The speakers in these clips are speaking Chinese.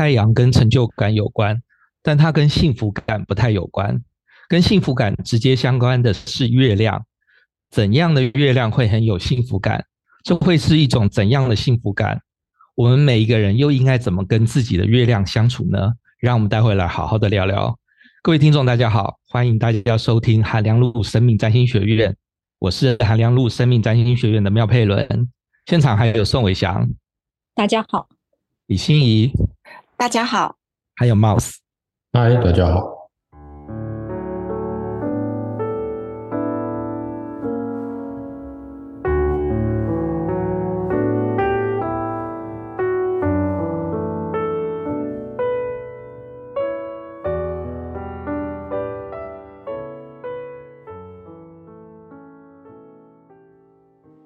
太阳跟成就感有关，但它跟幸福感不太有关。跟幸福感直接相关的是月亮，怎样的月亮会很有幸福感？这会是一种怎样的幸福感？我们每一个人又应该怎么跟自己的月亮相处呢？让我们待会来好好的聊聊。各位听众，大家好，欢迎大家收听韩良路生命占星学院，我是韩良路生命占星学院的妙佩伦，现场还有宋伟翔，大家好，李欣怡，大家好，还有 Mouse，嗨，大家好。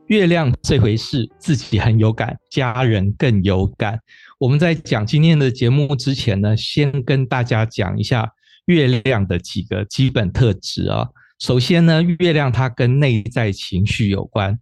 月亮这回事，自己很有感，家人更有感。我们在讲今天的节目之前呢，先跟大家讲一下月亮的几个基本特质啊。首先呢，月亮它跟内在情绪有关。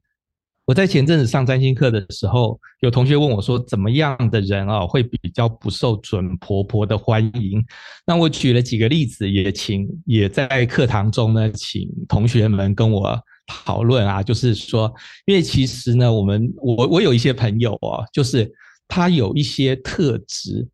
我在前阵子上占星课的时候，有同学问我说，怎么样的人啊会比较不受准婆婆的欢迎？那我举了几个例子，也请也在课堂中呢，请同学们跟我。讨论啊，就是说，因为其实呢，我们我我有一些朋友哦，就是他有一些特质，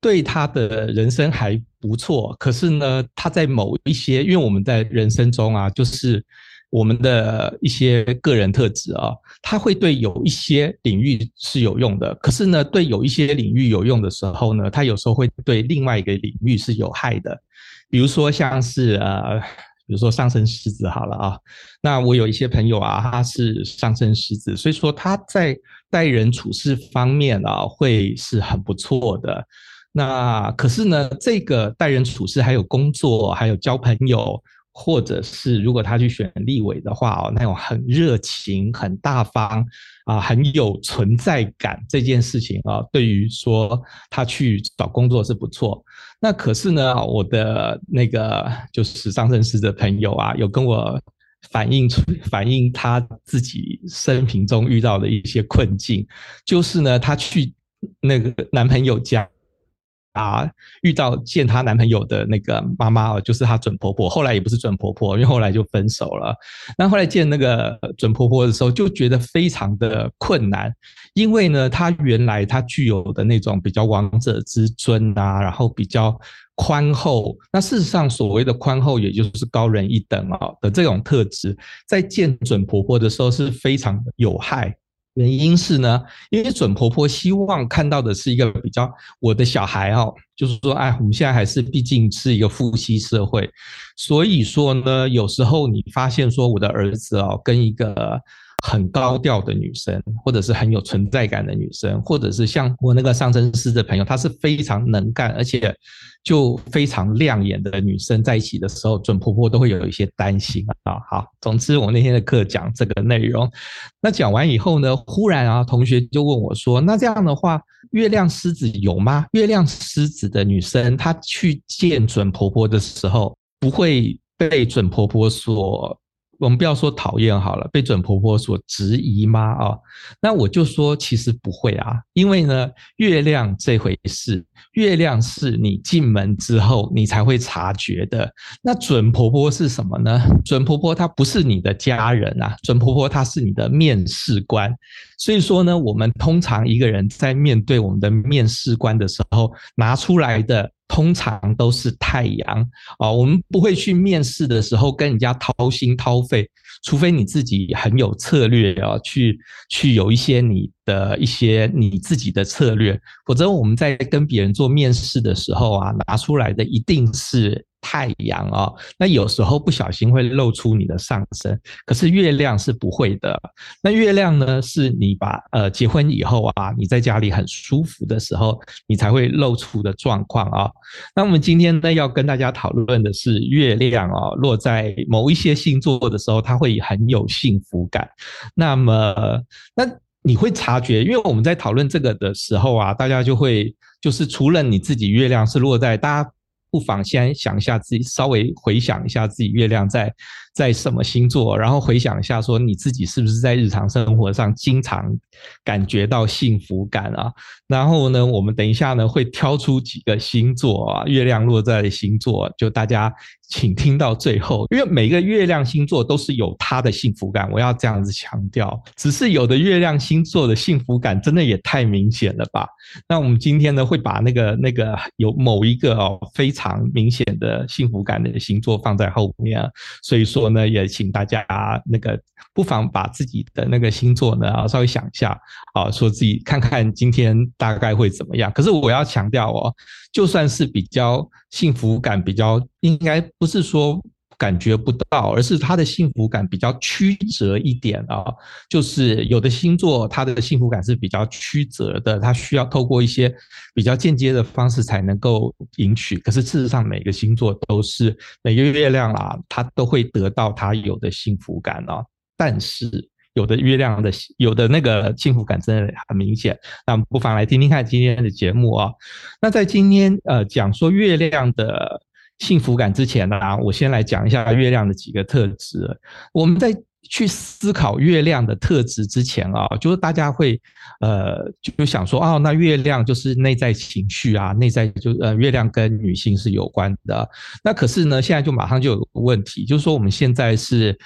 对他的人生还不错。可是呢，他在某一些，因为我们在人生中啊，就是我们的一些个人特质啊，他会对有一些领域是有用的。可是呢，对有一些领域有用的时候呢，他有时候会对另外一个领域是有害的。比如说像是呃。比如说上升狮子好了啊，那我有一些朋友啊，他是上升狮子，所以说他在待人处事方面啊，会是很不错的。那可是呢，这个待人处事还有工作，还有交朋友。或者是如果他去选立委的话哦，那种很热情、很大方啊，很有存在感这件事情啊，对于说他去找工作是不错。那可是呢，我的那个就是上升狮子的朋友啊，有跟我反映出反映他自己生平中遇到的一些困境，就是呢，他去那个男朋友家。啊，遇到见她男朋友的那个妈妈哦，就是她准婆婆。后来也不是准婆婆，因为后来就分手了。那后来见那个准婆婆的时候，就觉得非常的困难，因为呢，她原来她具有的那种比较王者之尊啊，然后比较宽厚。那事实上，所谓的宽厚，也就是高人一等啊的这种特质，在见准婆婆的时候是非常有害。原因是呢，因为准婆婆希望看到的是一个比较我的小孩哦，就是说，哎，我们现在还是毕竟是一个父系社会，所以说呢，有时候你发现说我的儿子哦，跟一个。很高调的女生，或者是很有存在感的女生，或者是像我那个上升狮的朋友，她是非常能干，而且就非常亮眼的女生，在一起的时候，准婆婆都会有一些担心啊。好，总之我那天的课讲这个内容，那讲完以后呢，忽然啊，同学就问我说：“那这样的话，月亮狮子有吗？月亮狮子的女生，她去见准婆婆的时候，不会被准婆婆所？”我们不要说讨厌好了，被准婆婆所质疑吗？啊，那我就说其实不会啊，因为呢，月亮这回事，月亮是你进门之后你才会察觉的。那准婆婆是什么呢？准婆婆她不是你的家人啊，准婆婆她是你的面试官。所以说呢，我们通常一个人在面对我们的面试官的时候，拿出来的。通常都是太阳啊，我们不会去面试的时候跟人家掏心掏肺，除非你自己很有策略啊，去去有一些你的一些你自己的策略，否则我们在跟别人做面试的时候啊，拿出来的一定是。太阳啊，那有时候不小心会露出你的上身，可是月亮是不会的。那月亮呢，是你把呃结婚以后啊，你在家里很舒服的时候，你才会露出的状况啊。那我们今天呢，要跟大家讨论的是月亮啊，落在某一些星座的时候，它会很有幸福感。那么，那你会察觉，因为我们在讨论这个的时候啊，大家就会就是除了你自己月亮是落在大家。不妨先想一下自己，稍微回想一下自己月亮在在什么星座，然后回想一下说你自己是不是在日常生活上经常感觉到幸福感啊？然后呢，我们等一下呢会挑出几个星座啊，月亮落在星座，就大家。请听到最后，因为每个月亮星座都是有它的幸福感，我要这样子强调。只是有的月亮星座的幸福感真的也太明显了吧？那我们今天呢，会把那个那个有某一个哦非常明显的幸福感的星座放在后面，所以说呢，也请大家那个不妨把自己的那个星座呢稍微想一下啊，说自己看看今天大概会怎么样。可是我要强调哦。就算是比较幸福感比较，应该不是说感觉不到，而是他的幸福感比较曲折一点啊。就是有的星座，他的幸福感是比较曲折的，他需要透过一些比较间接的方式才能够赢取。可是事实上，每个星座都是每个月亮啦，他都会得到他有的幸福感啊。但是。有的月亮的有的那个幸福感真的很明显，那不妨来听听看今天的节目啊。那在今天呃讲说月亮的幸福感之前呢，我先来讲一下月亮的几个特质。我们在去思考月亮的特质之前啊，就是大家会呃就想说哦，那月亮就是内在情绪啊，内在就呃月亮跟女性是有关的。那可是呢，现在就马上就有个问题，就是说我们现在是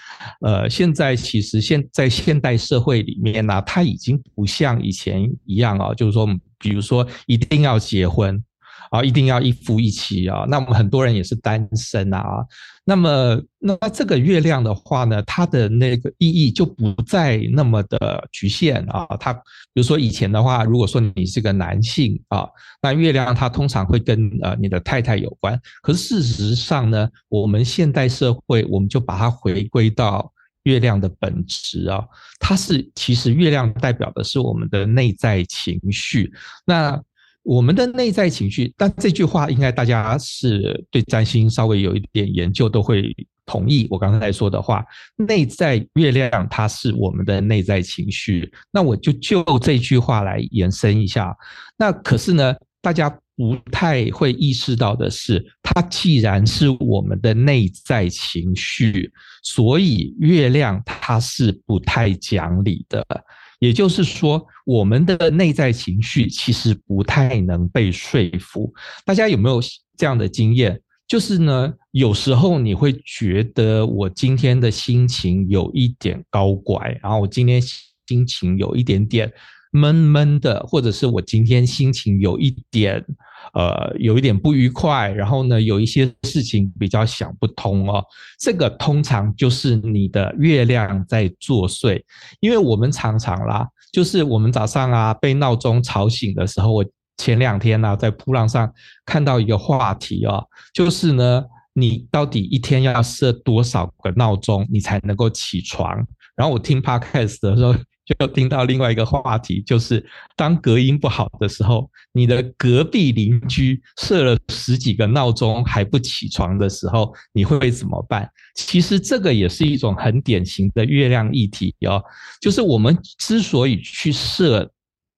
呃现在其实现在现代社会里面呢，它已经不像以前一样啊，就是说比如说一定要结婚。啊，一定要一夫一妻啊！那我们很多人也是单身啊。那么，那这个月亮的话呢，它的那个意义就不再那么的局限啊。它比如说以前的话，如果说你是个男性啊，那月亮它通常会跟呃你的太太有关。可是事实上呢，我们现代社会，我们就把它回归到月亮的本质啊，它是其实月亮代表的是我们的内在情绪。那我们的内在情绪，但这句话应该大家是对占星稍微有一点研究，都会同意我刚才说的话。内在月亮，它是我们的内在情绪。那我就就这句话来延伸一下。那可是呢，大家不太会意识到的是，它既然是我们的内在情绪，所以月亮它是不太讲理的。也就是说，我们的内在情绪其实不太能被说服。大家有没有这样的经验？就是呢，有时候你会觉得我今天的心情有一点高怪，然后我今天心情有一点点闷闷的，或者是我今天心情有一点。呃，有一点不愉快，然后呢，有一些事情比较想不通哦。这个通常就是你的月亮在作祟，因为我们常常啦，就是我们早上啊被闹钟吵醒的时候，我前两天呢、啊、在铺浪上看到一个话题哦，就是呢，你到底一天要设多少个闹钟，你才能够起床？然后我听 Podcast 的时候。就听到另外一个话题，就是当隔音不好的时候，你的隔壁邻居设了十几个闹钟还不起床的时候，你会怎么办？其实这个也是一种很典型的月亮议题哦，就是我们之所以去设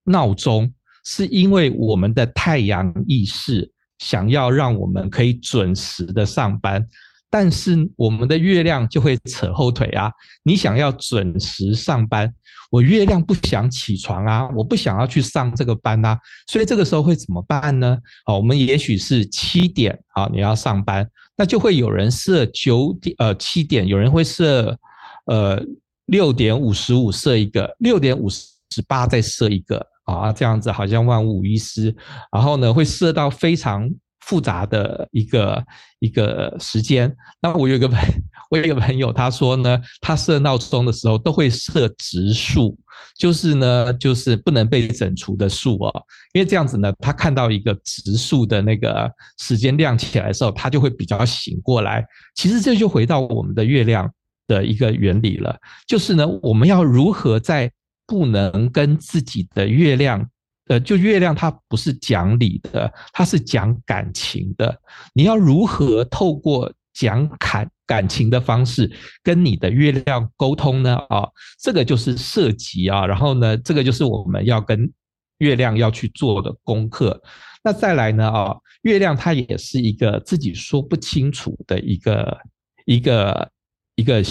闹钟，是因为我们的太阳意识想要让我们可以准时的上班。但是我们的月亮就会扯后腿啊！你想要准时上班，我月亮不想起床啊，我不想要去上这个班啊，所以这个时候会怎么办呢？好，我们也许是七点啊，你要上班，那就会有人设九点呃七点，有人会设呃六点五十五设一个，六点五十八再设一个啊，这样子好像万无一失，然后呢会设到非常。复杂的一个一个时间，那我有一个朋，我有一个朋友，他说呢，他设闹钟的时候都会设质数，就是呢，就是不能被整除的数哦，因为这样子呢，他看到一个质数的那个时间亮起来的时候，他就会比较醒过来。其实这就回到我们的月亮的一个原理了，就是呢，我们要如何在不能跟自己的月亮。呃，就月亮它不是讲理的，它是讲感情的。你要如何透过讲感感情的方式跟你的月亮沟通呢？啊，这个就是涉及啊，然后呢，这个就是我们要跟月亮要去做的功课。那再来呢？啊，月亮它也是一个自己说不清楚的一个一个一个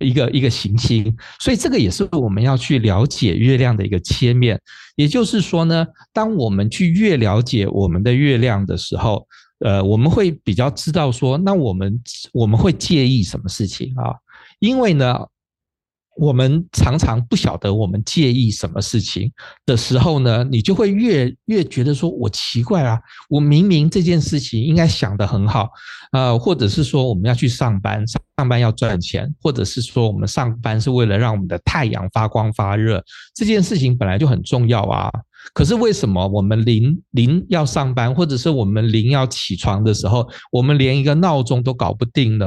一个一个行星，所以这个也是我们要去了解月亮的一个切面。也就是说呢，当我们去越了解我们的月亮的时候，呃，我们会比较知道说，那我们我们会介意什么事情啊？因为呢，我们常常不晓得我们介意什么事情的时候呢，你就会越越觉得说，我奇怪啊，我明明这件事情应该想得很好，呃，或者是说我们要去上班，上班要赚钱，或者是说我们上班是为了让我们的太阳发光发热，这件事情本来就很重要啊。可是为什么我们临临要上班，或者是我们临要起床的时候，我们连一个闹钟都搞不定呢？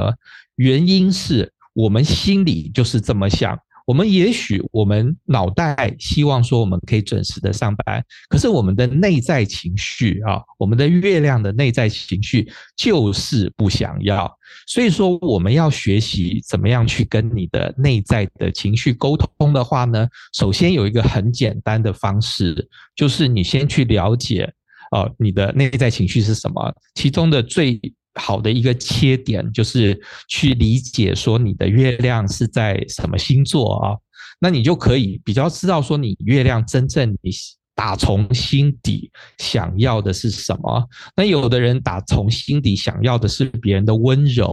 原因是。我们心里就是这么想，我们也许我们脑袋希望说我们可以准时的上班，可是我们的内在情绪啊，我们的月亮的内在情绪就是不想要。所以说，我们要学习怎么样去跟你的内在的情绪沟通的话呢，首先有一个很简单的方式，就是你先去了解啊，你的内在情绪是什么，其中的最。好的一个切点就是去理解说你的月亮是在什么星座啊，那你就可以比较知道说你月亮真正你。打从心底想要的是什么？那有的人打从心底想要的是别人的温柔，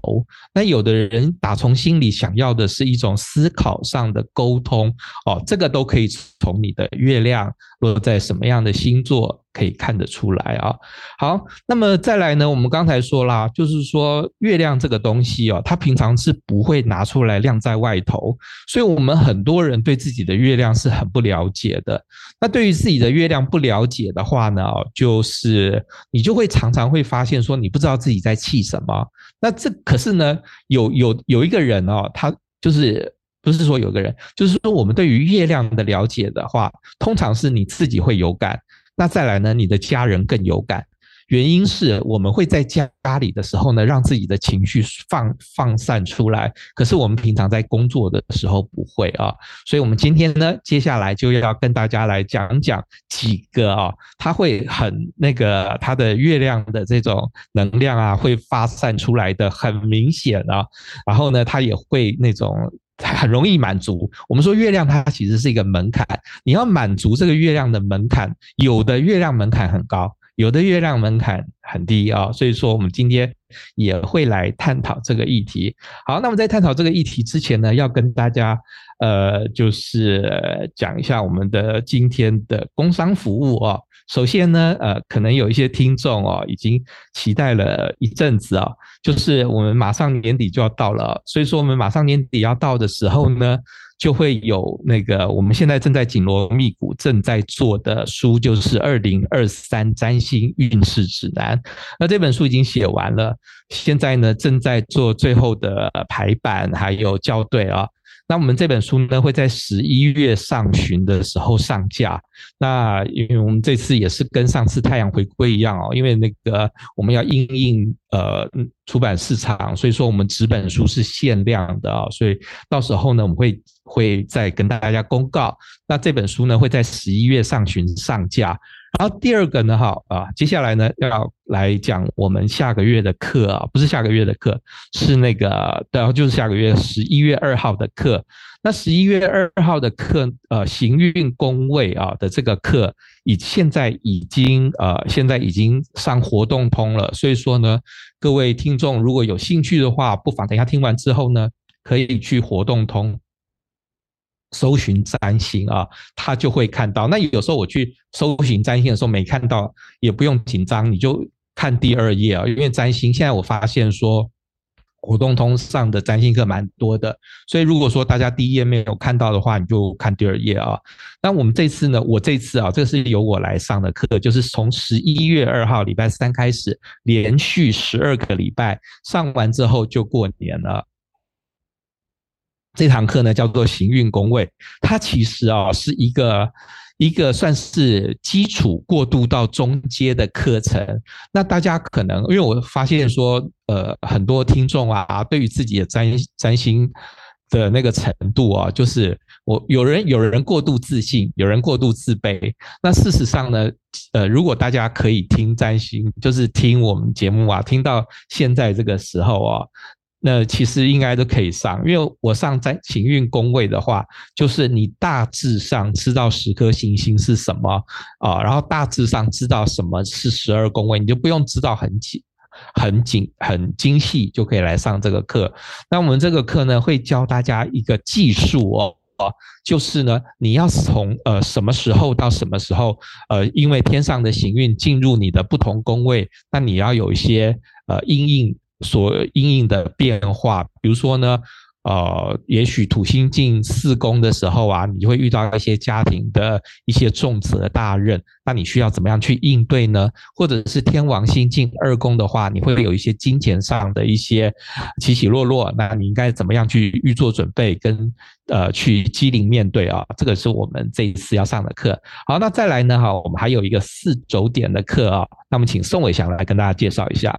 那有的人打从心里想要的是一种思考上的沟通。哦，这个都可以从你的月亮落在什么样的星座可以看得出来啊。好，那么再来呢？我们刚才说啦，就是说月亮这个东西哦，它平常是不会拿出来晾在外头，所以我们很多人对自己的月亮是很不了解的。那对于自己的月亮不了解的话呢，就是你就会常常会发现说，你不知道自己在气什么。那这可是呢，有有有一个人哦，他就是不是说有个人，就是说我们对于月亮的了解的话，通常是你自己会有感，那再来呢，你的家人更有感。原因是我们会在家里的时候呢，让自己的情绪放放散出来。可是我们平常在工作的时候不会啊，所以我们今天呢，接下来就要跟大家来讲讲几个啊，他会很那个他的月亮的这种能量啊，会发散出来的很明显啊。然后呢，他也会那种很容易满足。我们说月亮它其实是一个门槛，你要满足这个月亮的门槛，有的月亮门槛很高。有的月亮门槛很低啊，所以说我们今天也会来探讨这个议题。好，那么在探讨这个议题之前呢，要跟大家呃，就是讲一下我们的今天的工商服务啊。首先呢，呃，可能有一些听众哦，已经期待了一阵子啊，就是我们马上年底就要到了，所以说我们马上年底要到的时候呢。就会有那个我们现在正在紧锣密鼓正在做的书，就是《二零二三占星运势指南》。那这本书已经写完了，现在呢正在做最后的排版还有校对啊。那我们这本书呢会在十一月上旬的时候上架。那因为我们这次也是跟上次太阳回归一样哦，因为那个我们要应应呃出版市场，所以说我们纸本书是限量的啊，所以到时候呢我们会会再跟大家公告。那这本书呢会在十一月上旬上架。然后第二个呢，哈啊，接下来呢要来讲我们下个月的课啊，不是下个月的课，是那个，对啊就是下个月十一月二号的课。那十一月二号的课，呃，行运宫位啊的这个课，已现在已经呃，现在已经上活动通了。所以说呢，各位听众如果有兴趣的话，不妨等下听完之后呢，可以去活动通。搜寻占星啊，他就会看到。那有时候我去搜寻占星的时候没看到，也不用紧张，你就看第二页啊。因为占星现在我发现说，活动通上的占星课蛮多的，所以如果说大家第一页没有看到的话，你就看第二页啊。那我们这次呢，我这次啊，这是由我来上的课，就是从十一月二号礼拜三开始，连续十二个礼拜上完之后就过年了。这堂课呢叫做行运宫位，它其实啊是一个一个算是基础过渡到中阶的课程。那大家可能因为我发现说，呃，很多听众啊，对于自己的占占星的那个程度啊，就是我有人有人过度自信，有人过度自卑。那事实上呢，呃，如果大家可以听占星，就是听我们节目啊，听到现在这个时候啊，那其实应该都可以上，因为我上在行运宫位的话，就是你大致上知道十颗行星是什么啊，然后大致上知道什么是十二宫位，你就不用知道很紧。很紧、很精细，就可以来上这个课。那我们这个课呢，会教大家一个技术哦，就是呢，你要从呃什么时候到什么时候，呃，因为天上的行运进入你的不同宫位，那你要有一些呃因应所因应的变化，比如说呢。呃，也许土星进四宫的时候啊，你就会遇到一些家庭的一些重责大任，那你需要怎么样去应对呢？或者是天王星进二宫的话，你会有一些金钱上的一些起起落落，那你应该怎么样去预做准备跟呃去机灵面对啊？这个是我们这一次要上的课。好，那再来呢哈，我们还有一个四轴点的课啊，那么请宋伟祥来跟大家介绍一下。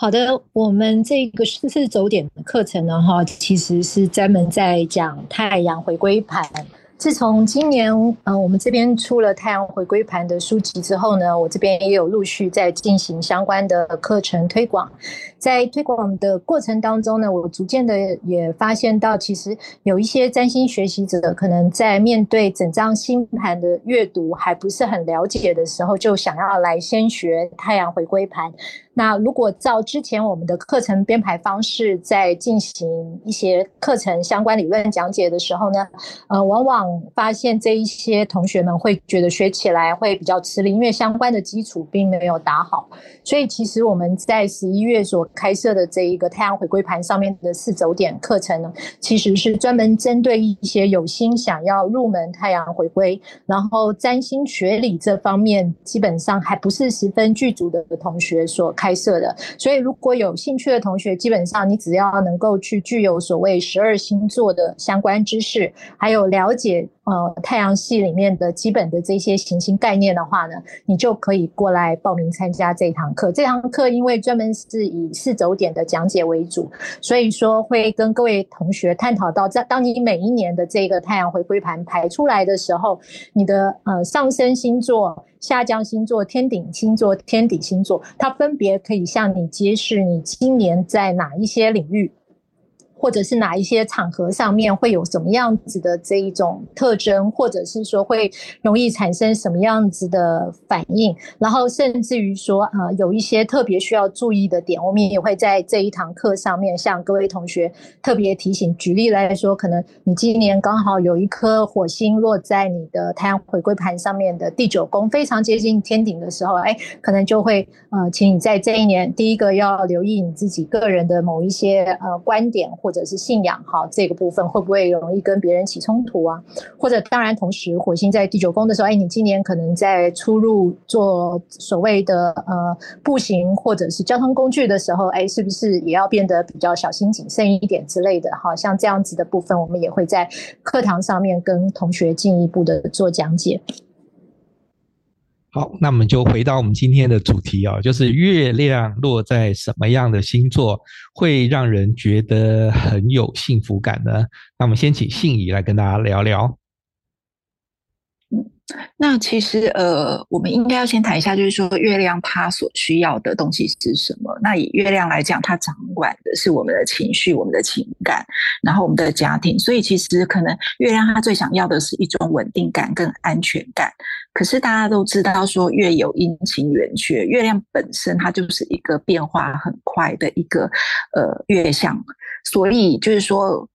好的，我们这个四轴点的课程呢，哈，其实是专门在讲太阳回归盘。自从今年，呃，我们这边出了太阳回归盘的书籍之后呢，我这边也有陆续在进行相关的课程推广。在推广的过程当中呢，我逐渐的也发现到，其实有一些占星学习者可能在面对整张星盘的阅读还不是很了解的时候，就想要来先学太阳回归盘。那如果照之前我们的课程编排方式，在进行一些课程相关理论讲解的时候呢，呃，往往发现这一些同学们会觉得学起来会比较吃力，因为相关的基础并没有打好。所以其实我们在十一月所开设的这一个太阳回归盘上面的四轴点课程呢，其实是专门针对一些有心想要入门太阳回归，然后占星学理这方面基本上还不是十分具足的同学所开。拍摄的，所以如果有兴趣的同学，基本上你只要能够去具有所谓十二星座的相关知识，还有了解呃太阳系里面的基本的这些行星概念的话呢，你就可以过来报名参加这堂课。这堂课因为专门是以四轴点的讲解为主，所以说会跟各位同学探讨到，在当你每一年的这个太阳回归盘排出来的时候，你的呃上升星座。下降星座、天顶星座、天底星座，它分别可以向你揭示你今年在哪一些领域。或者是哪一些场合上面会有什么样子的这一种特征，或者是说会容易产生什么样子的反应，然后甚至于说，呃，有一些特别需要注意的点，我们也会在这一堂课上面向各位同学特别提醒。举例来说，可能你今年刚好有一颗火星落在你的太阳回归盘上面的第九宫，非常接近天顶的时候，哎，可能就会呃，请你在这一年第一个要留意你自己个人的某一些呃观点。或或者是信仰哈，这个部分会不会容易跟别人起冲突啊？或者当然，同时火星在第九宫的时候，哎，你今年可能在出入做所谓的呃步行或者是交通工具的时候，哎，是不是也要变得比较小心谨慎一点之类的？哈，像这样子的部分，我们也会在课堂上面跟同学进一步的做讲解。好，那我们就回到我们今天的主题啊，就是月亮落在什么样的星座会让人觉得很有幸福感呢？那我们先请信仪来跟大家聊聊。那其实呃，我们应该要先谈一下，就是说月亮它所需要的东西是什么？那以月亮来讲，它掌管的是我们的情绪、我们的情感，然后我们的家庭。所以其实可能月亮它最想要的是一种稳定感跟安全感。可是大家都知道说，月有阴晴圆缺，月亮本身它就是一个变化很快的一个呃月相，所以就是说，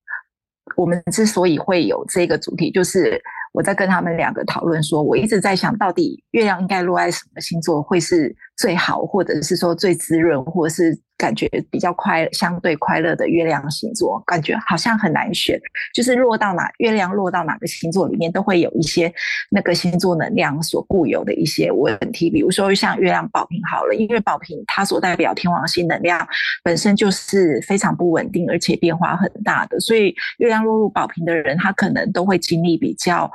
我们之所以会有这个主题，就是。我在跟他们两个讨论说，我一直在想到底月亮应该落在什么星座会是最好，或者是说最滋润，或者是感觉比较快、相对快乐的月亮星座，感觉好像很难选。就是落到哪，月亮落到哪个星座里面，都会有一些那个星座能量所固有的一些问题。比如说像月亮宝瓶好了，因为宝瓶它所代表天王星能量本身就是非常不稳定，而且变化很大的，所以月亮落入宝瓶的人，他可能都会经历比较。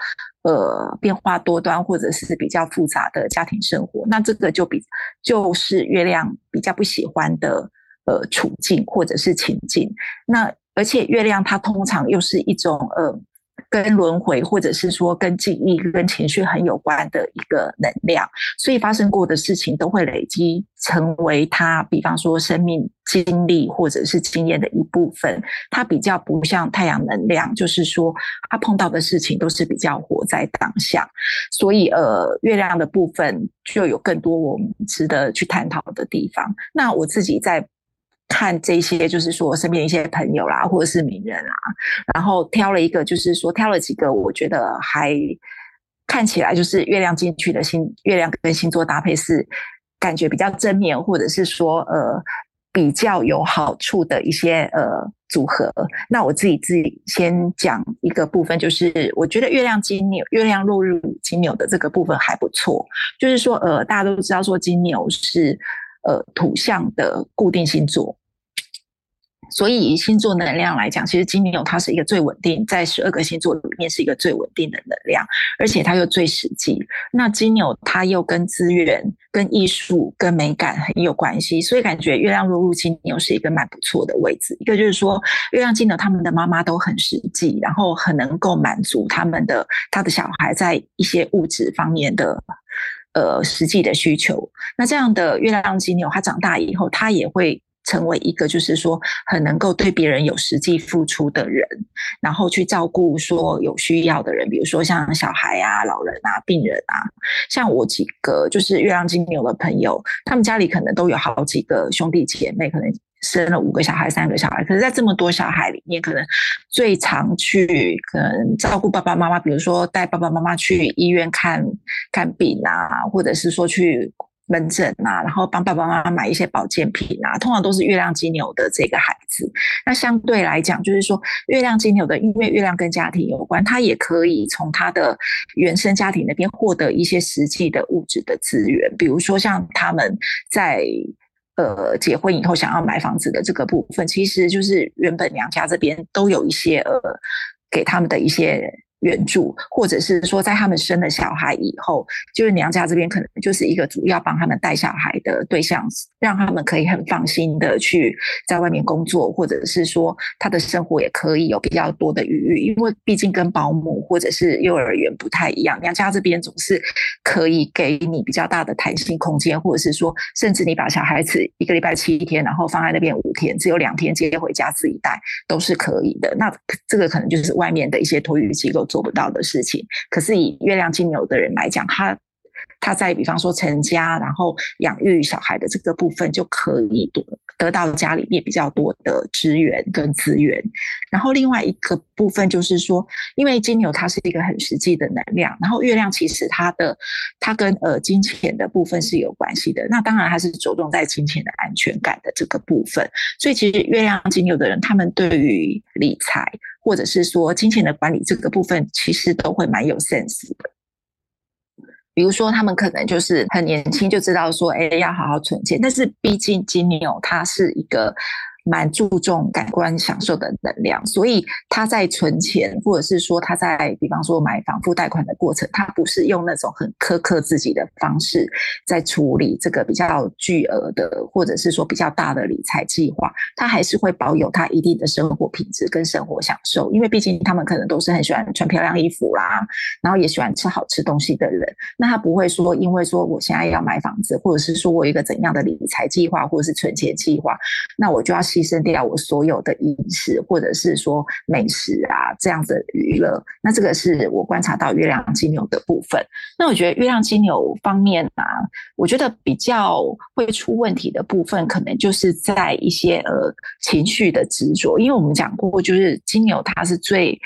呃，变化多端或者是比较复杂的家庭生活，那这个就比就是月亮比较不喜欢的呃处境或者是情境。那而且月亮它通常又是一种呃。跟轮回，或者是说跟记忆、跟情绪很有关的一个能量，所以发生过的事情都会累积成为他，比方说生命经历或者是经验的一部分。它比较不像太阳能量，就是说他碰到的事情都是比较活在当下。所以呃，月亮的部分就有更多我们值得去探讨的地方。那我自己在。看这些，就是说身边一些朋友啦，或者是名人啊，然后挑了一个，就是说挑了几个，我觉得还看起来就是月亮进去的星，月亮跟星座搭配是感觉比较正面，或者是说呃比较有好处的一些呃组合。那我自己自己先讲一个部分，就是我觉得月亮金牛，月亮落入金牛的这个部分还不错，就是说呃大家都知道说金牛是。呃，土象的固定星座，所以以星座能量来讲，其实金牛它是一个最稳定，在十二个星座里面是一个最稳定的能量，而且它又最实际。那金牛它又跟资源、跟艺术、跟美感很有关系，所以感觉月亮落入金牛是一个蛮不错的位置。一个就是说，月亮金牛他们的妈妈都很实际，然后很能够满足他们的他的小孩在一些物质方面的。呃，实际的需求，那这样的月亮金牛，他长大以后，他也会成为一个，就是说很能够对别人有实际付出的人，然后去照顾说有需要的人，比如说像小孩啊、老人啊、病人啊。像我几个就是月亮金牛的朋友，他们家里可能都有好几个兄弟姐妹，可能。生了五个小孩，三个小孩，可是，在这么多小孩里面，可能最常去可能照顾爸爸妈妈，比如说带爸爸妈妈去医院看看病啊，或者是说去门诊啊，然后帮爸爸妈妈买一些保健品啊，通常都是月亮金牛的这个孩子。那相对来讲，就是说月亮金牛的，因为月亮跟家庭有关，他也可以从他的原生家庭那边获得一些实际的物质的资源，比如说像他们在。呃，结婚以后想要买房子的这个部分，其实就是原本娘家这边都有一些呃，给他们的一些。援助，或者是说，在他们生了小孩以后，就是娘家这边可能就是一个主要帮他们带小孩的对象，让他们可以很放心的去在外面工作，或者是说他的生活也可以有比较多的余裕，因为毕竟跟保姆或者是幼儿园不太一样，娘家这边总是可以给你比较大的弹性空间，或者是说，甚至你把小孩子一个礼拜七天，然后放在那边五天，只有两天接回家自己带，都是可以的。那这个可能就是外面的一些托育机构做不到的事情，可是以月亮金牛的人来讲，他他在比方说成家，然后养育小孩的这个部分，就可以得得到家里面比较多的资源跟资源。然后另外一个部分就是说，因为金牛它是一个很实际的能量，然后月亮其实它的它跟呃金钱的部分是有关系的。那当然它是着重在金钱的安全感的这个部分。所以其实月亮金牛的人，他们对于理财。或者是说金钱的管理这个部分，其实都会蛮有 sense 的。比如说，他们可能就是很年轻就知道说，哎，要好好存钱。但是毕竟金牛它是一个。蛮注重感官享受的能量，所以他在存钱，或者是说他在比方说买房付贷款的过程，他不是用那种很苛刻自己的方式在处理这个比较巨额的，或者是说比较大的理财计划，他还是会保有他一定的生活品质跟生活享受，因为毕竟他们可能都是很喜欢穿漂亮衣服啦，然后也喜欢吃好吃东西的人，那他不会说因为说我现在要买房子，或者是说我一个怎样的理财计划，或者是存钱计划，那我就要。牺牲掉我所有的饮食，或者是说美食啊，这样的娱乐，那这个是我观察到月亮金牛的部分。那我觉得月亮金牛方面啊，我觉得比较会出问题的部分，可能就是在一些呃情绪的执着，因为我们讲过，就是金牛它是最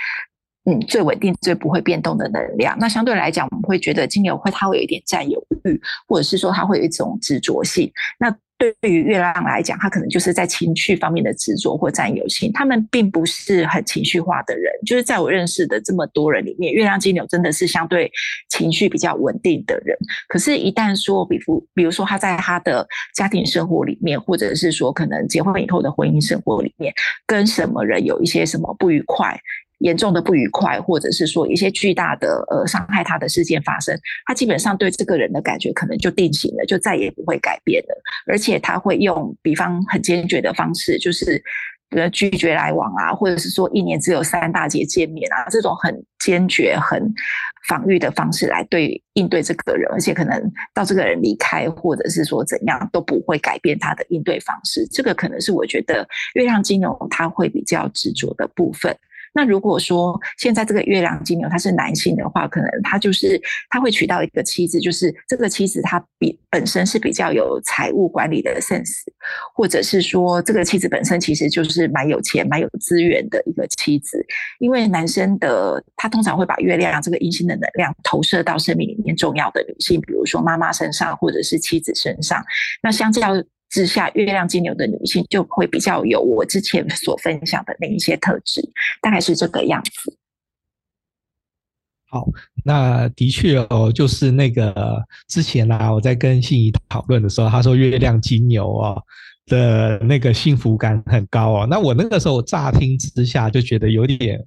嗯最稳定、最不会变动的能量。那相对来讲，我们会觉得金牛会它会有一点占有欲，或者是说它会有一种执着性。那对于月亮来讲，他可能就是在情绪方面的执着或占有性。他们并不是很情绪化的人，就是在我认识的这么多人里面，月亮金牛真的是相对情绪比较稳定的人。可是，一旦说，比如，比如说他在他的家庭生活里面，或者是说可能结婚以后的婚姻生活里面，跟什么人有一些什么不愉快。严重的不愉快，或者是说一些巨大的呃伤害他的事件发生，他基本上对这个人的感觉可能就定型了，就再也不会改变了。而且他会用比方很坚决的方式，就是呃拒绝来往啊，或者是说一年只有三大节见面啊，这种很坚决、很防御的方式来对应对这个人，而且可能到这个人离开，或者是说怎样都不会改变他的应对方式。这个可能是我觉得月亮金融他会比较执着的部分。那如果说现在这个月亮金牛他是男性的话，可能他就是他会娶到一个妻子，就是这个妻子他比本身是比较有财务管理的 sense，或者是说这个妻子本身其实就是蛮有钱、蛮有资源的一个妻子。因为男生的他通常会把月亮这个阴性的能量投射到生命里面重要的女性，比如说妈妈身上或者是妻子身上。那相较之下，月亮金牛的女性就会比较有我之前所分享的那一些特质，大概是这个样子。好，那的确哦，就是那个之前啊，我在跟心怡讨论的时候，他说月亮金牛哦的那个幸福感很高哦，那我那个时候乍听之下就觉得有点。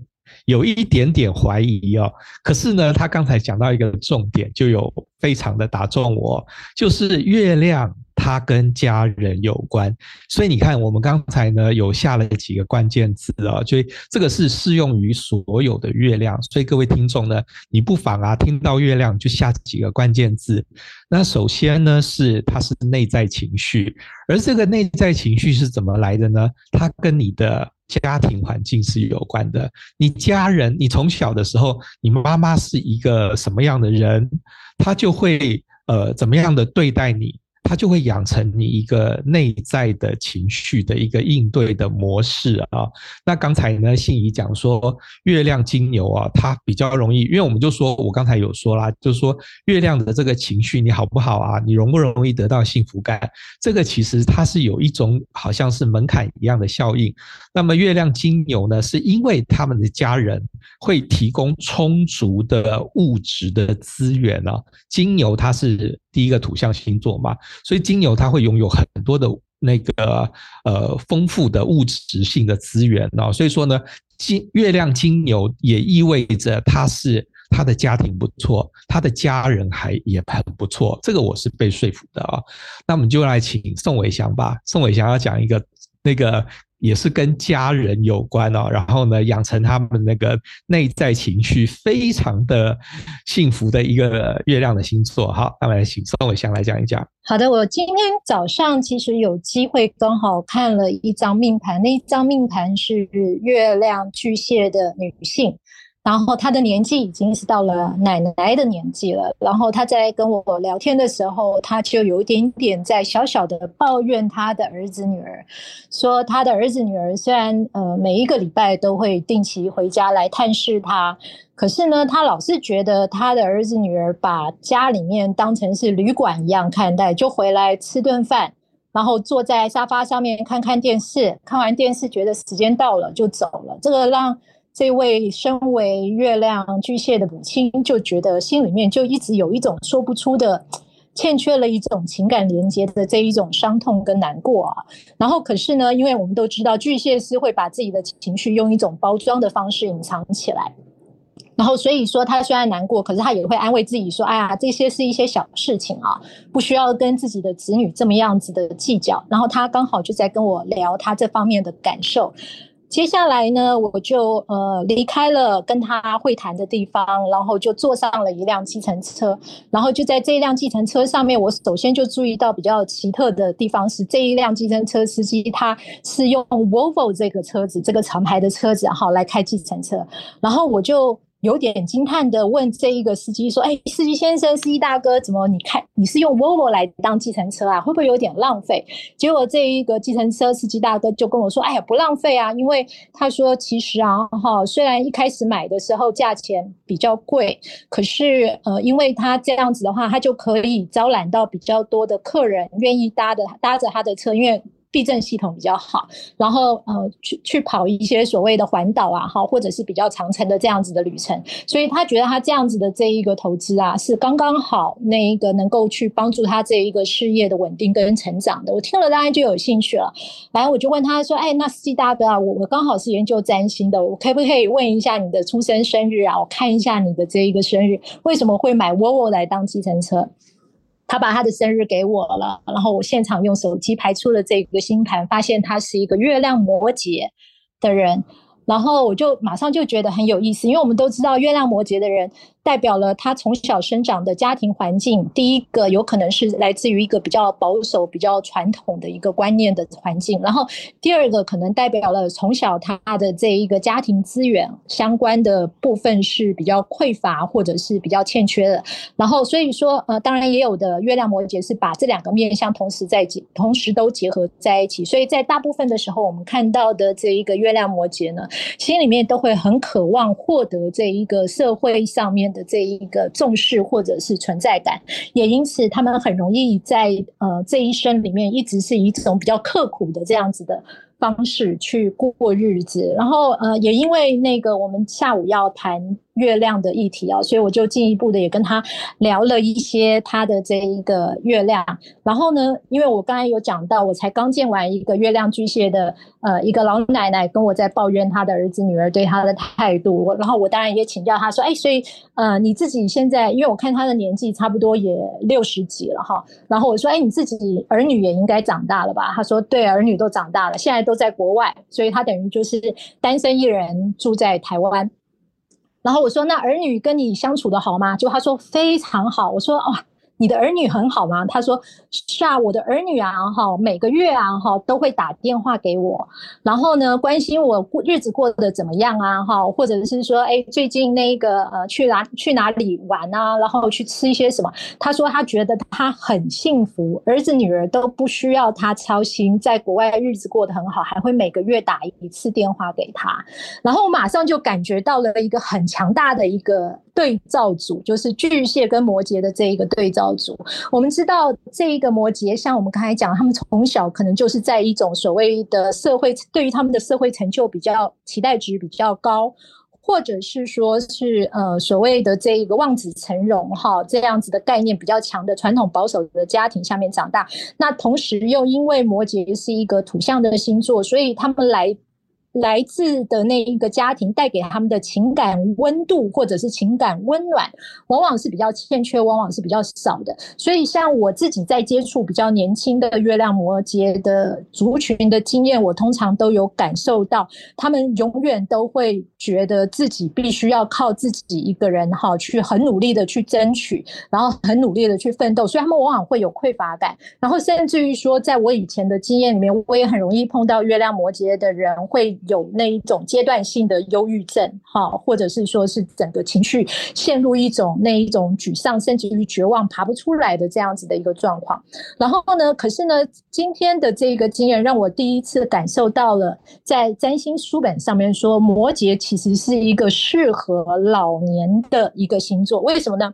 有一点点怀疑哦，可是呢，他刚才讲到一个重点，就有非常的打中我，就是月亮它跟家人有关，所以你看，我们刚才呢有下了几个关键字啊，所以这个是适用于所有的月亮，所以各位听众呢，你不妨啊听到月亮就下几个关键字。那首先呢是它是内在情绪，而这个内在情绪是怎么来的呢？它跟你的。家庭环境是有关的，你家人，你从小的时候，你妈妈是一个什么样的人，她就会呃怎么样的对待你。它就会养成你一个内在的情绪的一个应对的模式啊。那刚才呢，信怡讲说月亮金牛啊，它比较容易，因为我们就说，我刚才有说啦，就是说月亮的这个情绪你好不好啊？你容不容易得到幸福感？这个其实它是有一种好像是门槛一样的效应。那么月亮金牛呢，是因为他们的家人会提供充足的物质的资源啊。金牛它是第一个土象星座嘛。所以金牛它会拥有很多的那个呃丰富的物质性的资源哦，所以说呢，金月亮金牛也意味着他是他的家庭不错，他的家人还也很不错，这个我是被说服的啊。那我们就来请宋伟祥吧，宋伟祥要讲一个那个。也是跟家人有关哦，然后呢，养成他们那个内在情绪非常的幸福的一个月亮的星座。好，那么请宋伟祥来讲一讲。好的，我今天早上其实有机会刚好看了一张命盘，那一张命盘是月亮巨蟹的女性。然后他的年纪已经是到了奶奶的年纪了，然后他在跟我聊天的时候，他就有一点点在小小的抱怨他的儿子女儿，说他的儿子女儿虽然呃每一个礼拜都会定期回家来探视他，可是呢，他老是觉得他的儿子女儿把家里面当成是旅馆一样看待，就回来吃顿饭，然后坐在沙发上面看看电视，看完电视觉得时间到了就走了，这个让。这位身为月亮巨蟹的母亲就觉得心里面就一直有一种说不出的，欠缺了一种情感连接的这一种伤痛跟难过啊。然后可是呢，因为我们都知道巨蟹是会把自己的情绪用一种包装的方式隐藏起来，然后所以说他虽然难过，可是他也会安慰自己说：“哎呀，这些是一些小事情啊，不需要跟自己的子女这么样子的计较。”然后他刚好就在跟我聊他这方面的感受。接下来呢，我就呃离开了跟他会谈的地方，然后就坐上了一辆计程车，然后就在这一辆计程车上面，我首先就注意到比较奇特的地方是，这一辆计程车司机他是用 Volvo 这个车子，这个长牌的车子，好来开计程车，然后我就。有点惊叹的问这一个司机说：“哎，司机先生，司机大哥，怎么你看你是用 Volvo 来当计程车啊？会不会有点浪费？”结果这一个计程车司机大哥就跟我说：“哎呀，不浪费啊，因为他说其实啊，哈，虽然一开始买的时候价钱比较贵，可是呃，因为他这样子的话，他就可以招揽到比较多的客人愿意搭的搭着他的车，因为。”避震系统比较好，然后呃去去跑一些所谓的环岛啊，哈，或者是比较长程的这样子的旅程，所以他觉得他这样子的这一个投资啊，是刚刚好那一个能够去帮助他这一个事业的稳定跟成长的。我听了当然就有兴趣了，然后我就问他说：“哎，那司机大哥啊，我我刚好是研究占星的，我可不可以问一下你的出生生日啊？我看一下你的这一个生日，为什么会买 v o v o 来当计程车？”他把他的生日给我了，然后我现场用手机排出了这个星盘，发现他是一个月亮摩羯的人，然后我就马上就觉得很有意思，因为我们都知道月亮摩羯的人。代表了他从小生长的家庭环境，第一个有可能是来自于一个比较保守、比较传统的一个观念的环境，然后第二个可能代表了从小他的这一个家庭资源相关的部分是比较匮乏或者是比较欠缺的，然后所以说呃，当然也有的月亮摩羯是把这两个面向同时在结，同时都结合在一起，所以在大部分的时候，我们看到的这一个月亮摩羯呢，心里面都会很渴望获得这一个社会上面的这一个重视或者是存在感，也因此他们很容易在呃这一生里面一直是以这种比较刻苦的这样子的方式去过日子，然后呃也因为那个我们下午要谈。月亮的议题啊，所以我就进一步的也跟他聊了一些他的这一个月亮。然后呢，因为我刚才有讲到，我才刚见完一个月亮巨蟹的呃一个老奶奶跟我在抱怨她的儿子女儿对她的态度。然后我当然也请教她说，哎，所以呃你自己现在，因为我看她的年纪差不多也六十几了哈。然后我说，哎，你自己儿女也应该长大了吧？她说，对，儿女都长大了，现在都在国外，所以她等于就是单身一人住在台湾。然后我说：“那儿女跟你相处的好吗？”就他说非常好。我说：“哦。”你的儿女很好吗？他说是啊，我的儿女啊，哈，每个月啊，哈，都会打电话给我，然后呢，关心我过日子过得怎么样啊，哈，或者是说，哎，最近那个呃，去哪去哪里玩啊，然后去吃一些什么？他说他觉得他很幸福，儿子女儿都不需要他操心，在国外日子过得很好，还会每个月打一次电话给他，然后我马上就感觉到了一个很强大的一个。对照组就是巨蟹跟摩羯的这一个对照组。我们知道这一个摩羯，像我们刚才讲，他们从小可能就是在一种所谓的社会，对于他们的社会成就比较期待值比较高，或者是说是呃所谓的这一个望子成龙哈这样子的概念比较强的传统保守的家庭下面长大。那同时又因为摩羯是一个土象的星座，所以他们来。来自的那一个家庭带给他们的情感温度或者是情感温暖，往往是比较欠缺，往往是比较少的。所以，像我自己在接触比较年轻的月亮摩羯的族群的经验，我通常都有感受到，他们永远都会觉得自己必须要靠自己一个人哈，去很努力的去争取，然后很努力的去奋斗，所以他们往往会有匮乏感，然后甚至于说，在我以前的经验里面，我也很容易碰到月亮摩羯的人会。有那一种阶段性的忧郁症，哈，或者是说是整个情绪陷入一种那一种沮丧，甚至于绝望，爬不出来的这样子的一个状况。然后呢，可是呢，今天的这个经验让我第一次感受到了，在占星书本上面说，摩羯其实是一个适合老年的一个星座。为什么呢？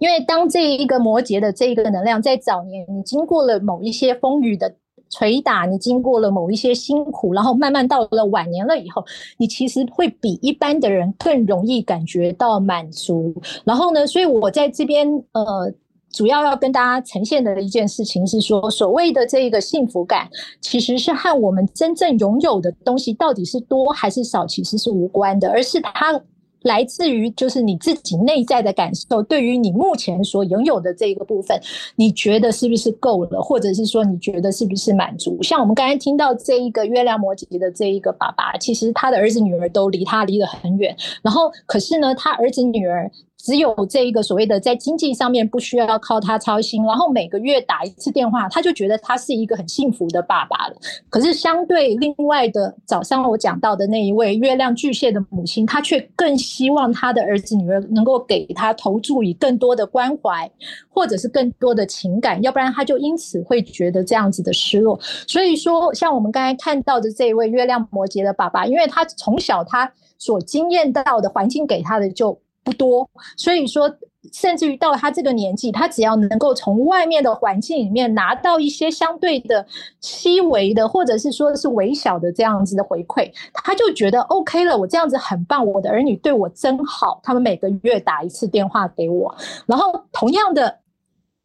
因为当这一个摩羯的这一个能量在早年，你经过了某一些风雨的。捶打你，经过了某一些辛苦，然后慢慢到了晚年了以后，你其实会比一般的人更容易感觉到满足。然后呢，所以我在这边呃，主要要跟大家呈现的一件事情是说，所谓的这个幸福感，其实是和我们真正拥有的东西到底是多还是少，其实是无关的，而是它。来自于就是你自己内在的感受，对于你目前所拥有的这个部分，你觉得是不是够了，或者是说你觉得是不是满足？像我们刚才听到这一个月亮摩羯的这一个爸爸，其实他的儿子女儿都离他离得很远，然后可是呢，他儿子女儿。只有这一个所谓的在经济上面不需要靠他操心，然后每个月打一次电话，他就觉得他是一个很幸福的爸爸了。可是相对另外的早上我讲到的那一位月亮巨蟹的母亲，她却更希望他的儿子女儿能够给他投注以更多的关怀，或者是更多的情感，要不然他就因此会觉得这样子的失落。所以说，像我们刚才看到的这一位月亮摩羯的爸爸，因为他从小他所经验到的环境给他的就。不多，所以说，甚至于到了他这个年纪，他只要能够从外面的环境里面拿到一些相对的细微的，或者是说是微小的这样子的回馈，他就觉得 OK 了。我这样子很棒，我的儿女对我真好，他们每个月打一次电话给我，然后同样的。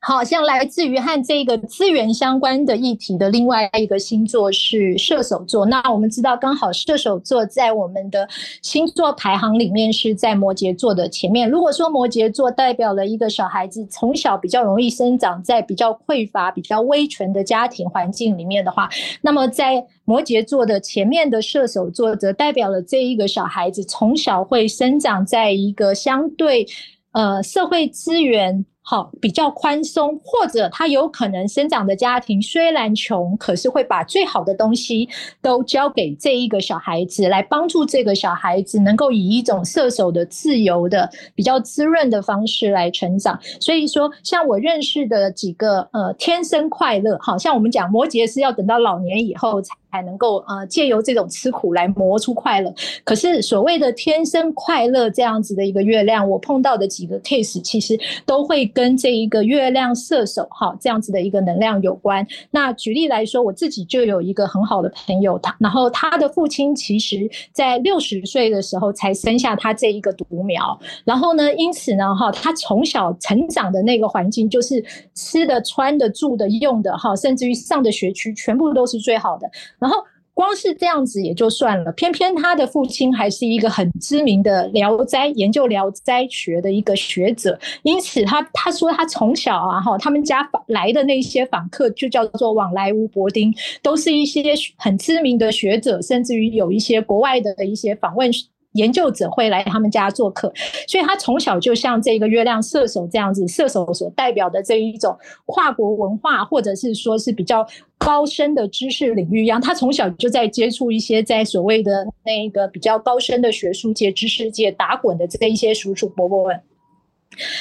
好像来自于和这个资源相关的议题的另外一个星座是射手座。那我们知道，刚好射手座在我们的星座排行里面是在摩羯座的前面。如果说摩羯座代表了一个小孩子从小比较容易生长在比较匮乏、比较威权的家庭环境里面的话，那么在摩羯座的前面的射手座则代表了这一个小孩子从小会生长在一个相对呃社会资源。好，比较宽松，或者他有可能生长的家庭虽然穷，可是会把最好的东西都交给这一个小孩子，来帮助这个小孩子能够以一种射手的自由的、比较滋润的方式来成长。所以说，像我认识的几个呃，天生快乐，好像我们讲摩羯是要等到老年以后才。才能够呃借由这种吃苦来磨出快乐。可是所谓的天生快乐这样子的一个月亮，我碰到的几个 case 其实都会跟这一个月亮射手哈这样子的一个能量有关。那举例来说，我自己就有一个很好的朋友，他然后他的父亲其实在六十岁的时候才生下他这一个独苗，然后呢，因此呢哈，他从小成长的那个环境就是吃的、穿的、住的、用的哈，甚至于上的学区全部都是最好的。然后光是这样子也就算了，偏偏他的父亲还是一个很知名的聊斋研究聊斋学的一个学者，因此他他说他从小啊哈，他们家来的那些访客就叫做往来无伯丁，都是一些很知名的学者，甚至于有一些国外的一些访问。研究者会来他们家做客，所以他从小就像这个月亮射手这样子，射手所代表的这一种跨国文化，或者是说是比较高深的知识领域一样，他从小就在接触一些在所谓的那个比较高深的学术界、知识界打滚的这一些叔叔伯伯们。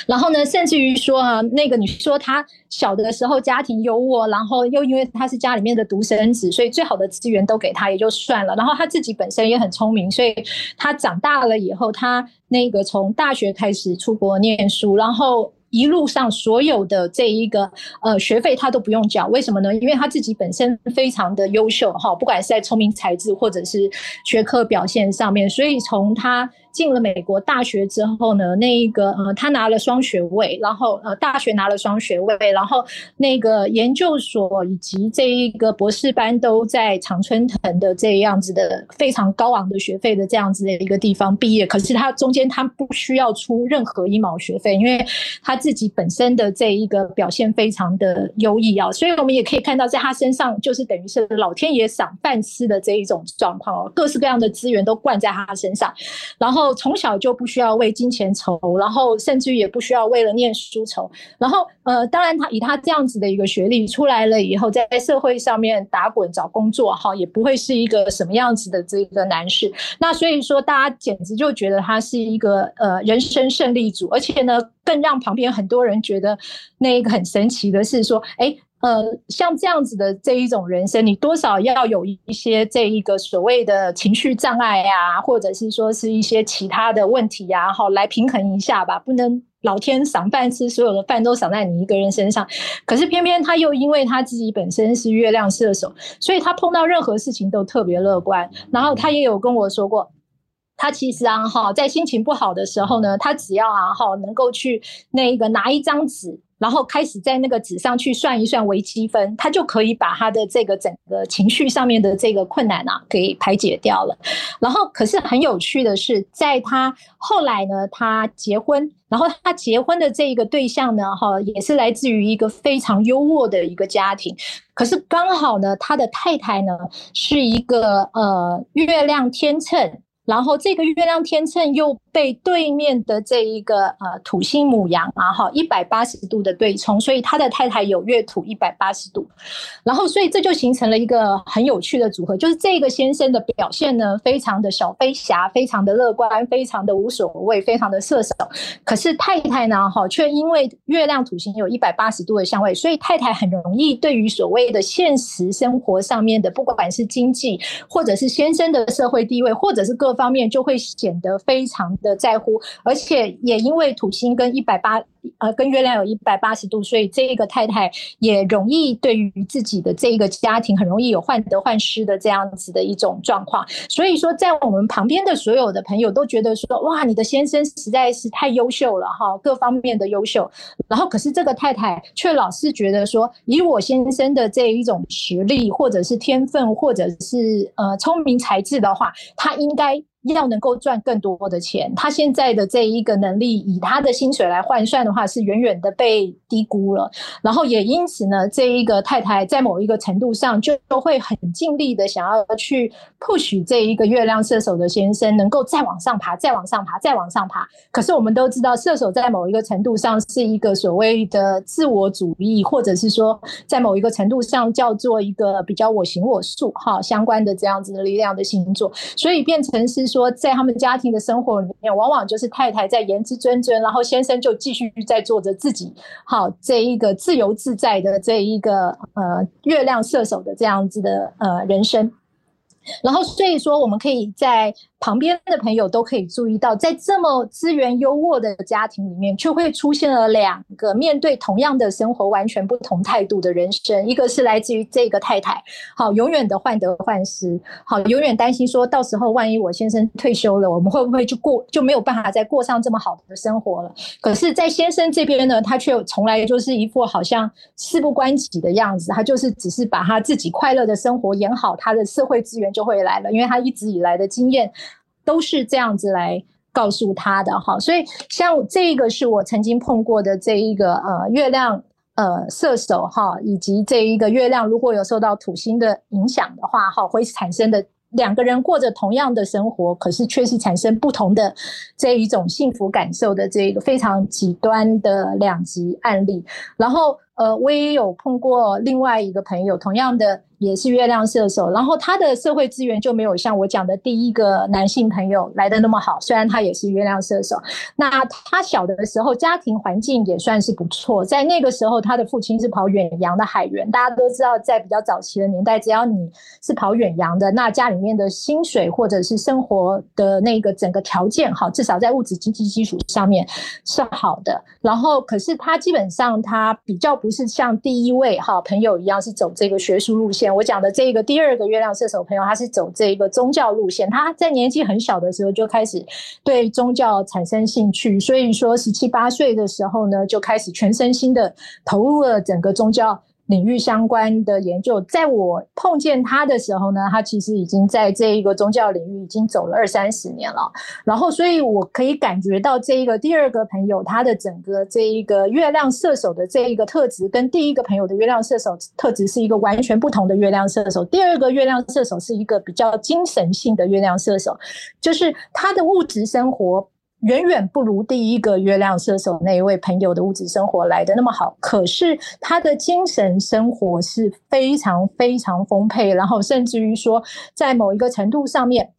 然后呢，甚至于说啊，那个你说他小的时候家庭优渥，然后又因为他是家里面的独生子，所以最好的资源都给他也就算了。然后他自己本身也很聪明，所以他长大了以后，他那个从大学开始出国念书，然后。一路上所有的这一个呃学费他都不用缴，为什么呢？因为他自己本身非常的优秀哈，不管是在聪明才智或者是学科表现上面，所以从他进了美国大学之后呢，那一个呃他拿了双学位，然后呃大学拿了双学位，然后那个研究所以及这一个博士班都在常春藤的这样子的非常高昂的学费的这样子的一个地方毕业，可是他中间他不需要出任何一毛学费，因为他。自己本身的这一个表现非常的优异啊，所以我们也可以看到，在他身上就是等于是老天爷赏饭吃的这一种状况哦，各式各样的资源都灌在他身上，然后从小就不需要为金钱愁，然后甚至于也不需要为了念书愁，然后呃，当然他以他这样子的一个学历出来了以后，在社会上面打滚找工作哈，也不会是一个什么样子的这个男士。那所以说，大家简直就觉得他是一个呃人生胜利组，而且呢。更让旁边很多人觉得那一个很神奇的是说，哎，呃，像这样子的这一种人生，你多少要有一些这一个所谓的情绪障碍呀，或者是说是一些其他的问题呀，好，来平衡一下吧，不能老天赏饭吃，所有的饭都赏在你一个人身上。可是偏偏他又因为他自己本身是月亮射手，所以他碰到任何事情都特别乐观。然后他也有跟我说过。他其实啊，哈，在心情不好的时候呢，他只要啊，哈，能够去那个拿一张纸。然后开始在那个纸上去算一算微积分，他就可以把他的这个整个情绪上面的这个困难啊给排解掉了。然后，可是很有趣的是，在他后来呢，他结婚，然后他结婚的这一个对象呢，哈，也是来自于一个非常优渥的一个家庭。可是刚好呢，他的太太呢是一个呃月亮天秤。然后这个月亮天秤又被对面的这一个呃土星母羊啊哈一百八十度的对冲，所以他的太太有月土一百八十度，然后所以这就形成了一个很有趣的组合，就是这个先生的表现呢非常的小飞侠，非常的乐观，非常的无所谓，非常的射手。可是太太呢哈却因为月亮土星有一百八十度的相位，所以太太很容易对于所谓的现实生活上面的，不管是经济或者是先生的社会地位，或者是各方面就会显得非常的在乎，而且也因为土星跟一百八呃跟月亮有一百八十度，所以这个太太也容易对于自己的这个家庭很容易有患得患失的这样子的一种状况。所以说，在我们旁边的所有的朋友都觉得说，哇，你的先生实在是太优秀了哈，各方面的优秀。然后可是这个太太却老是觉得说，以我先生的这一种实力，或者是天分，或者是呃聪明才智的话，他应该。要能够赚更多的钱，他现在的这一个能力，以他的薪水来换算的话，是远远的被低估了。然后也因此呢，这一个太太在某一个程度上，就都会很尽力的想要去 push 这一个月亮射手的先生，能够再往上爬，再往上爬，再往上爬。可是我们都知道，射手在某一个程度上是一个所谓的自我主义，或者是说，在某一个程度上叫做一个比较我行我素哈相关的这样子的力量的星座，所以变成是。说在他们家庭的生活里面，往往就是太太在言之谆谆，然后先生就继续在做着自己好这一个自由自在的这一个呃月亮射手的这样子的呃人生，然后所以说我们可以在。旁边的朋友都可以注意到，在这么资源优渥的家庭里面，却会出现了两个面对同样的生活完全不同态度的人生。一个是来自于这个太太，好，永远的患得患失，好，永远担心说到时候万一我先生退休了，我们会不会就过就没有办法再过上这么好的生活了？可是，在先生这边呢，他却从来就是一副好像事不关己的样子，他就是只是把他自己快乐的生活演好，他的社会资源就会来了，因为他一直以来的经验。都是这样子来告诉他的哈，所以像这个是我曾经碰过的这一个呃月亮呃射手哈，以及这一个月亮如果有受到土星的影响的话哈，会产生的两个人过着同样的生活，可是却是产生不同的这一种幸福感受的这个非常极端的两极案例，然后呃我也有碰过另外一个朋友，同样的。也是月亮射手，然后他的社会资源就没有像我讲的第一个男性朋友来的那么好。虽然他也是月亮射手，那他小的时候家庭环境也算是不错。在那个时候，他的父亲是跑远洋的海员。大家都知道，在比较早期的年代，只要你是跑远洋的，那家里面的薪水或者是生活的那个整个条件好，至少在物质经济基础上面是好的。然后，可是他基本上他比较不是像第一位哈朋友一样是走这个学术路线。我讲的这个第二个月亮射手朋友，他是走这个宗教路线。他在年纪很小的时候就开始对宗教产生兴趣，所以说十七八岁的时候呢，就开始全身心的投入了整个宗教。领域相关的研究，在我碰见他的时候呢，他其实已经在这一个宗教领域已经走了二三十年了。然后，所以我可以感觉到这一个第二个朋友他的整个这一个月亮射手的这一个特质，跟第一个朋友的月亮射手特质是一个完全不同的月亮射手。第二个月亮射手是一个比较精神性的月亮射手，就是他的物质生活。远远不如第一个月亮射手那一位朋友的物质生活来的那么好，可是他的精神生活是非常非常丰沛，然后甚至于说，在某一个程度上面，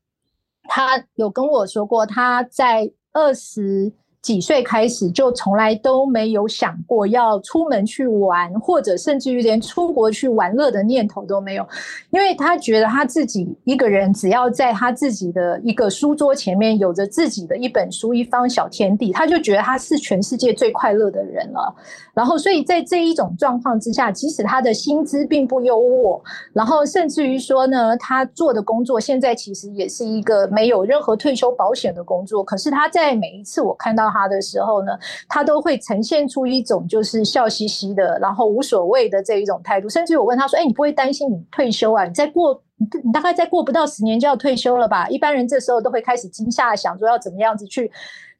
他有跟我说过，他在二十。几岁开始就从来都没有想过要出门去玩，或者甚至于连出国去玩乐的念头都没有，因为他觉得他自己一个人只要在他自己的一个书桌前面有着自己的一本书，一方小天地，他就觉得他是全世界最快乐的人了。然后，所以在这一种状况之下，即使他的薪资并不优渥，然后甚至于说呢，他做的工作现在其实也是一个没有任何退休保险的工作，可是他在每一次我看到。他的时候呢，他都会呈现出一种就是笑嘻嘻的，然后无所谓的这一种态度。甚至我问他说：“哎，你不会担心你退休啊？你再过，你大概再过不到十年就要退休了吧？一般人这时候都会开始惊吓，想说要怎么样子去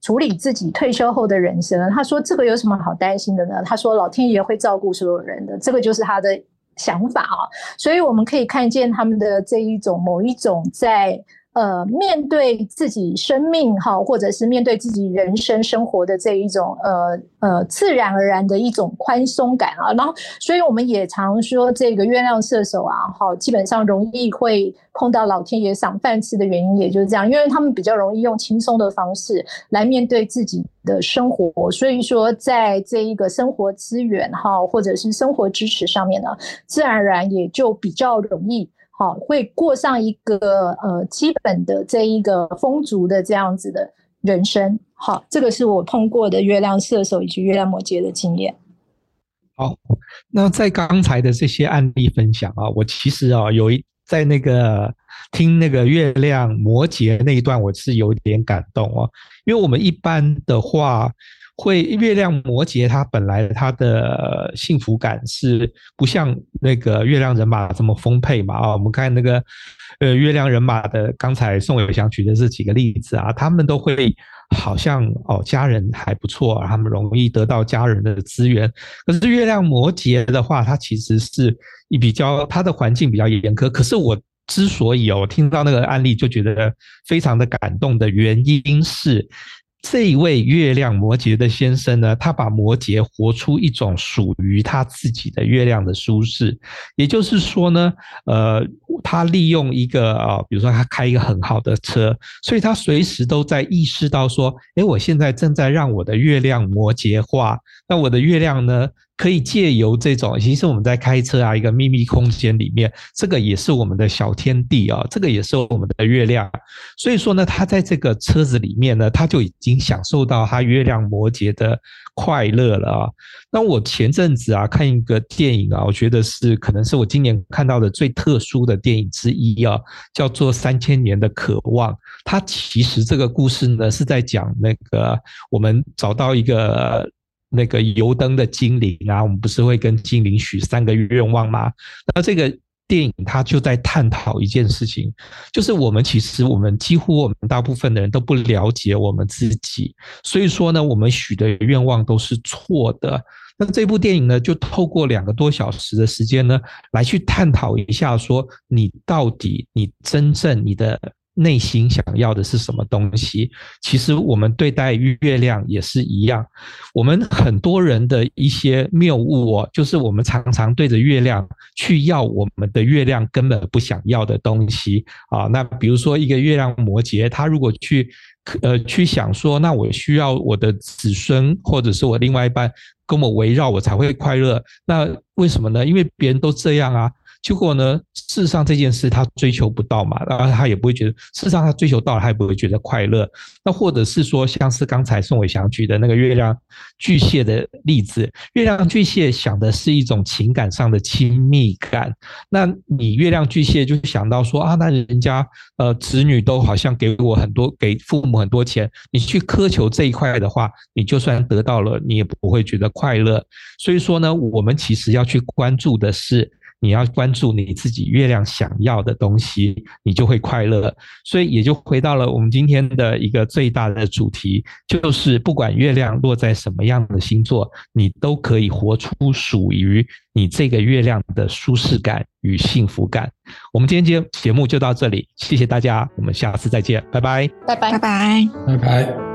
处理自己退休后的人生。”他说：“这个有什么好担心的呢？”他说：“老天爷会照顾所有人的。”这个就是他的想法啊。所以我们可以看见他们的这一种某一种在。呃，面对自己生命哈，或者是面对自己人生生活的这一种呃呃自然而然的一种宽松感啊，然后，所以我们也常说这个月亮射手啊，哈，基本上容易会碰到老天爷赏饭吃的原因，也就是这样，因为他们比较容易用轻松的方式来面对自己的生活，所以说在这一个生活资源哈，或者是生活支持上面呢，自然而然也就比较容易。好，会过上一个呃基本的这一个丰足的这样子的人生。好，这个是我碰过的月亮射手以及月亮摩羯的经验。好，那在刚才的这些案例分享啊，我其实啊有一在那个听那个月亮摩羯那一段，我是有点感动哦，因为我们一般的话。会月亮摩羯，它本来它的幸福感是不像那个月亮人马这么丰沛嘛啊，我们看那个呃月亮人马的，刚才宋友祥举的这几个例子啊，他们都会好像哦家人还不错，他们容易得到家人的资源。可是月亮摩羯的话，它其实是一比较它的环境比较严苛。可是我之所以哦听到那个案例就觉得非常的感动的原因是。这一位月亮摩羯的先生呢，他把摩羯活出一种属于他自己的月亮的舒适，也就是说呢，呃，他利用一个啊，比如说他开一个很好的车，所以他随时都在意识到说，诶，我现在正在让我的月亮摩羯化，那我的月亮呢？可以借由这种，其实我们在开车啊，一个秘密空间里面，这个也是我们的小天地啊，这个也是我们的月亮。所以说呢，他在这个车子里面呢，他就已经享受到他月亮摩羯的快乐了啊。那我前阵子啊看一个电影啊，我觉得是可能是我今年看到的最特殊的电影之一啊，叫做《三千年的渴望》。它其实这个故事呢是在讲那个我们找到一个。那个油灯的精灵啊，我们不是会跟精灵许三个愿望吗？那这个电影它就在探讨一件事情，就是我们其实我们几乎我们大部分的人都不了解我们自己，所以说呢，我们许的愿望都是错的。那这部电影呢，就透过两个多小时的时间呢，来去探讨一下，说你到底你真正你的。内心想要的是什么东西？其实我们对待月亮也是一样。我们很多人的一些谬误哦，就是我们常常对着月亮去要我们的月亮根本不想要的东西啊。那比如说一个月亮摩羯，他如果去呃去想说，那我需要我的子孙或者是我另外一半跟我围绕，我才会快乐。那为什么呢？因为别人都这样啊。结果呢，事实上这件事他追求不到嘛，然后他也不会觉得，事实上他追求到了，他也不会觉得快乐。那或者是说，像是刚才宋伟祥举的那个月亮巨蟹的例子，月亮巨蟹想的是一种情感上的亲密感。那你月亮巨蟹就想到说啊，那人家呃子女都好像给我很多，给父母很多钱，你去苛求这一块的话，你就算得到了，你也不会觉得快乐。所以说呢，我们其实要去关注的是。你要关注你自己月亮想要的东西，你就会快乐。所以也就回到了我们今天的一个最大的主题，就是不管月亮落在什么样的星座，你都可以活出属于你这个月亮的舒适感与幸福感。我们今天节节目就到这里，谢谢大家，我们下次再见，拜拜，拜拜，拜拜，拜拜。